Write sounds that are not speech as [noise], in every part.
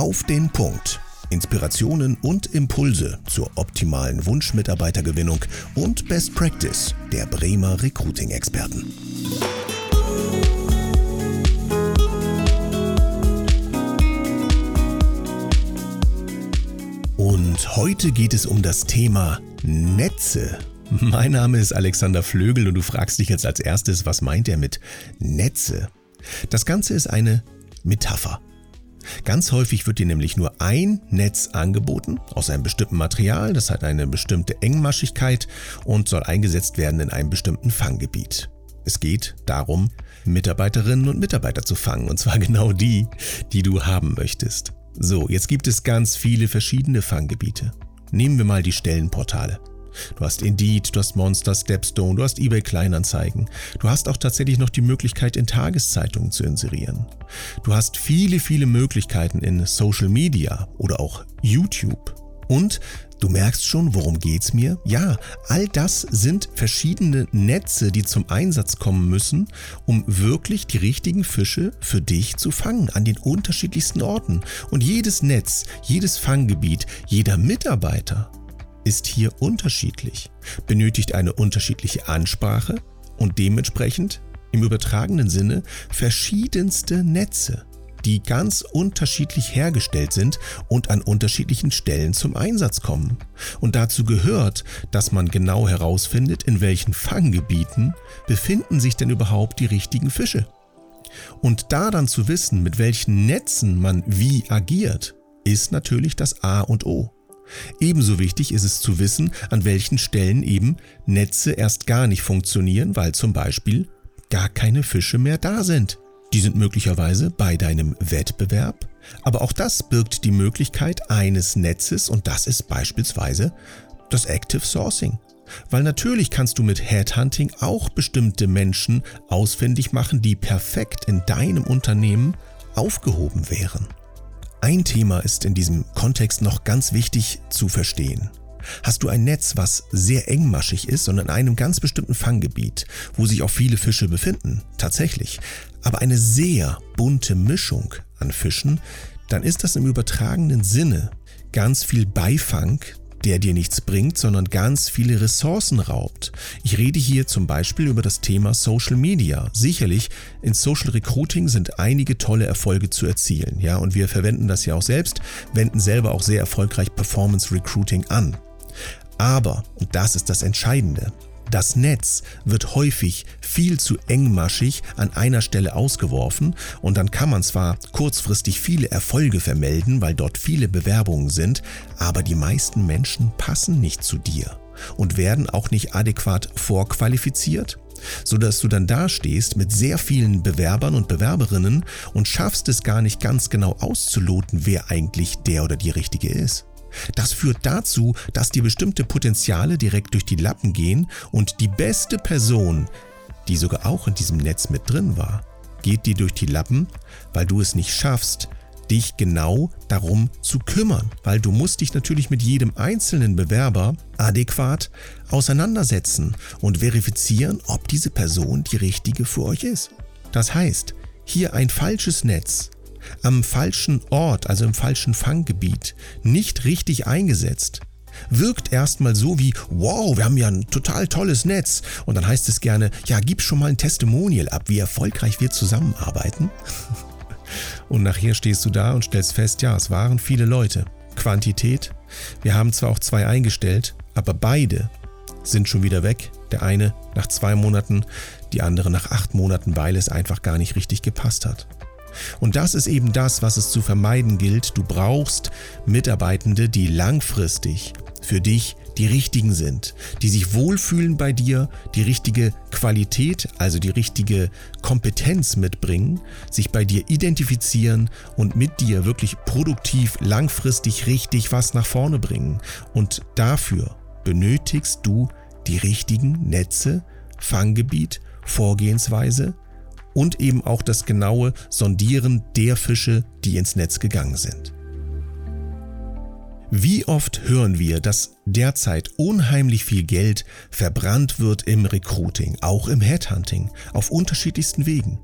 Auf den Punkt. Inspirationen und Impulse zur optimalen Wunschmitarbeitergewinnung und Best Practice der Bremer Recruiting-Experten. Und heute geht es um das Thema Netze. Mein Name ist Alexander Flögel und du fragst dich jetzt als erstes, was meint er mit Netze? Das Ganze ist eine Metapher. Ganz häufig wird dir nämlich nur ein Netz angeboten aus einem bestimmten Material, das hat eine bestimmte Engmaschigkeit und soll eingesetzt werden in einem bestimmten Fanggebiet. Es geht darum, Mitarbeiterinnen und Mitarbeiter zu fangen, und zwar [laughs] genau die, die du haben möchtest. So, jetzt gibt es ganz viele verschiedene Fanggebiete. Nehmen wir mal die Stellenportale. Du hast Indeed, du hast Monster, Stepstone, du hast eBay Kleinanzeigen. Du hast auch tatsächlich noch die Möglichkeit, in Tageszeitungen zu inserieren. Du hast viele, viele Möglichkeiten in Social Media oder auch YouTube. Und du merkst schon, worum geht's mir? Ja, all das sind verschiedene Netze, die zum Einsatz kommen müssen, um wirklich die richtigen Fische für dich zu fangen an den unterschiedlichsten Orten. Und jedes Netz, jedes Fanggebiet, jeder Mitarbeiter ist hier unterschiedlich, benötigt eine unterschiedliche Ansprache und dementsprechend im übertragenen Sinne verschiedenste Netze, die ganz unterschiedlich hergestellt sind und an unterschiedlichen Stellen zum Einsatz kommen. Und dazu gehört, dass man genau herausfindet, in welchen Fanggebieten befinden sich denn überhaupt die richtigen Fische. Und da dann zu wissen, mit welchen Netzen man wie agiert, ist natürlich das A und O. Ebenso wichtig ist es zu wissen, an welchen Stellen eben Netze erst gar nicht funktionieren, weil zum Beispiel gar keine Fische mehr da sind. Die sind möglicherweise bei deinem Wettbewerb, aber auch das birgt die Möglichkeit eines Netzes und das ist beispielsweise das Active Sourcing. Weil natürlich kannst du mit Headhunting auch bestimmte Menschen ausfindig machen, die perfekt in deinem Unternehmen aufgehoben wären. Ein Thema ist in diesem Kontext noch ganz wichtig zu verstehen. Hast du ein Netz, was sehr engmaschig ist und in einem ganz bestimmten Fanggebiet, wo sich auch viele Fische befinden, tatsächlich, aber eine sehr bunte Mischung an Fischen, dann ist das im übertragenen Sinne ganz viel Beifang, der dir nichts bringt, sondern ganz viele Ressourcen raubt. Ich rede hier zum Beispiel über das Thema Social Media. Sicherlich, in Social Recruiting sind einige tolle Erfolge zu erzielen, ja, und wir verwenden das ja auch selbst, wenden selber auch sehr erfolgreich Performance Recruiting an. Aber, und das ist das Entscheidende, das Netz wird häufig viel zu engmaschig an einer Stelle ausgeworfen und dann kann man zwar kurzfristig viele Erfolge vermelden, weil dort viele Bewerbungen sind, aber die meisten Menschen passen nicht zu dir und werden auch nicht adäquat vorqualifiziert, sodass du dann dastehst mit sehr vielen Bewerbern und Bewerberinnen und schaffst es gar nicht ganz genau auszuloten, wer eigentlich der oder die Richtige ist. Das führt dazu, dass dir bestimmte Potenziale direkt durch die Lappen gehen und die beste Person, die sogar auch in diesem Netz mit drin war, geht dir durch die Lappen, weil du es nicht schaffst, dich genau darum zu kümmern, weil du musst dich natürlich mit jedem einzelnen Bewerber adäquat auseinandersetzen und verifizieren, ob diese Person die richtige für euch ist. Das heißt, hier ein falsches Netz am falschen Ort, also im falschen Fanggebiet, nicht richtig eingesetzt, wirkt erstmal so wie, wow, wir haben ja ein total tolles Netz. Und dann heißt es gerne, ja, gib schon mal ein Testimonial ab, wie erfolgreich wir zusammenarbeiten. [laughs] Und nachher stehst du da und stellst fest, ja, es waren viele Leute. Quantität, wir haben zwar auch zwei eingestellt, aber beide sind schon wieder weg. Der eine nach zwei Monaten, die andere nach acht Monaten, weil es einfach gar nicht richtig gepasst hat. Und das ist eben das, was es zu vermeiden gilt. Du brauchst Mitarbeitende, die langfristig für dich die richtigen sind, die sich wohlfühlen bei dir, die richtige Qualität, also die richtige Kompetenz mitbringen, sich bei dir identifizieren und mit dir wirklich produktiv langfristig richtig was nach vorne bringen. Und dafür benötigst du die richtigen Netze, Fanggebiet, Vorgehensweise, und eben auch das genaue Sondieren der Fische, die ins Netz gegangen sind. Wie oft hören wir, dass derzeit unheimlich viel Geld verbrannt wird im Recruiting, auch im Headhunting, auf unterschiedlichsten Wegen.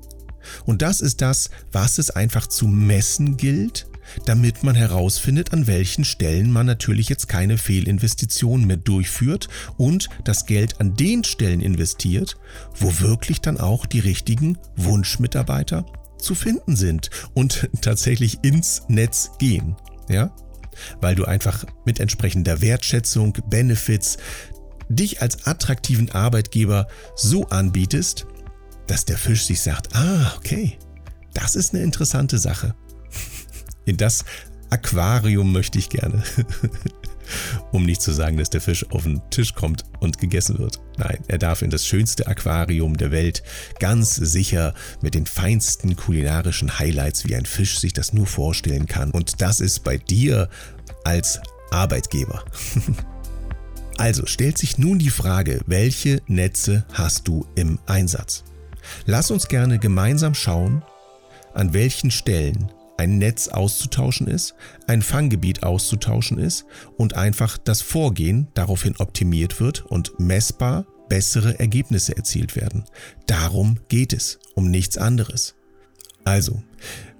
Und das ist das, was es einfach zu messen gilt, damit man herausfindet, an welchen Stellen man natürlich jetzt keine Fehlinvestitionen mehr durchführt und das Geld an den Stellen investiert, wo wirklich dann auch die richtigen Wunschmitarbeiter zu finden sind und [laughs] tatsächlich ins Netz gehen. Ja? Weil du einfach mit entsprechender Wertschätzung, Benefits, dich als attraktiven Arbeitgeber so anbietest, dass der Fisch sich sagt, ah, okay, das ist eine interessante Sache. In das Aquarium möchte ich gerne. [laughs] um nicht zu sagen, dass der Fisch auf den Tisch kommt und gegessen wird. Nein, er darf in das schönste Aquarium der Welt, ganz sicher mit den feinsten kulinarischen Highlights, wie ein Fisch sich das nur vorstellen kann. Und das ist bei dir als Arbeitgeber. [laughs] also stellt sich nun die Frage, welche Netze hast du im Einsatz? Lass uns gerne gemeinsam schauen, an welchen Stellen ein Netz auszutauschen ist, ein Fanggebiet auszutauschen ist und einfach das Vorgehen daraufhin optimiert wird und messbar bessere Ergebnisse erzielt werden. Darum geht es, um nichts anderes. Also,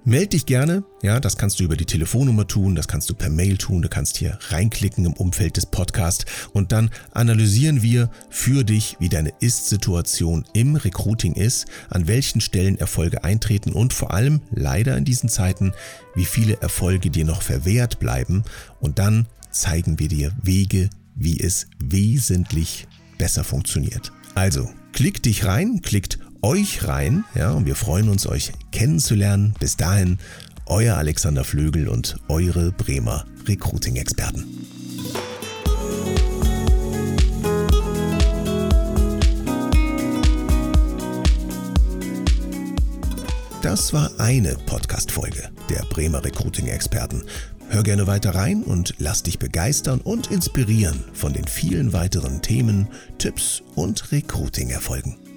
Meld dich gerne, ja, das kannst du über die Telefonnummer tun, das kannst du per Mail tun, du kannst hier reinklicken im Umfeld des Podcasts und dann analysieren wir für dich, wie deine Ist-Situation im Recruiting ist, an welchen Stellen Erfolge eintreten und vor allem leider in diesen Zeiten, wie viele Erfolge dir noch verwehrt bleiben und dann zeigen wir dir Wege, wie es wesentlich besser funktioniert. Also, klick dich rein, klickt euch rein. Ja, und wir freuen uns, euch kennenzulernen. Bis dahin, euer Alexander Flögel und eure Bremer Recruiting-Experten. Das war eine Podcast-Folge der Bremer Recruiting-Experten. Hör gerne weiter rein und lass dich begeistern und inspirieren von den vielen weiteren Themen, Tipps und Recruiting-Erfolgen.